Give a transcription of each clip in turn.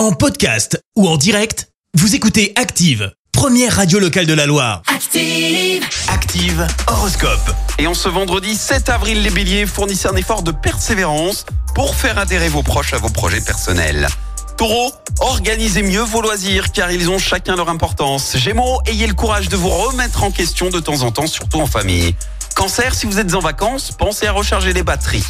En podcast ou en direct, vous écoutez Active, première radio locale de la Loire. Active. Active Horoscope. Et en ce vendredi 7 avril, les béliers fournissez un effort de persévérance pour faire adhérer vos proches à vos projets personnels. Taureau, organisez mieux vos loisirs car ils ont chacun leur importance. Gémeaux, ayez le courage de vous remettre en question de temps en temps, surtout en famille. Cancer, si vous êtes en vacances, pensez à recharger les batteries.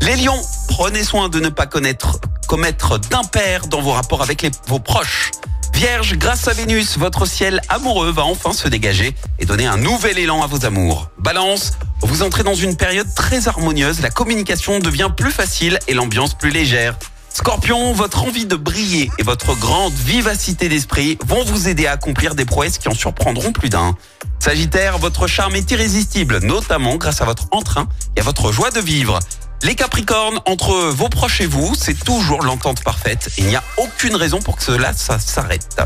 Les lions, prenez soin de ne pas connaître, commettre d'impair dans vos rapports avec vos proches. Vierge, grâce à Vénus, votre ciel amoureux va enfin se dégager et donner un nouvel élan à vos amours. Balance, vous entrez dans une période très harmonieuse, la communication devient plus facile et l'ambiance plus légère. Scorpion, votre envie de briller et votre grande vivacité d'esprit vont vous aider à accomplir des prouesses qui en surprendront plus d'un. Sagittaire, votre charme est irrésistible, notamment grâce à votre entrain et à votre joie de vivre. Les Capricornes, entre vos proches et vous, c'est toujours l'entente parfaite. Il n'y a aucune raison pour que cela s'arrête.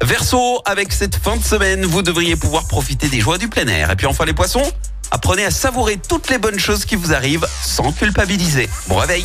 Verseau, avec cette fin de semaine, vous devriez pouvoir profiter des joies du plein air. Et puis enfin les poissons, apprenez à savourer toutes les bonnes choses qui vous arrivent sans culpabiliser. Bon réveil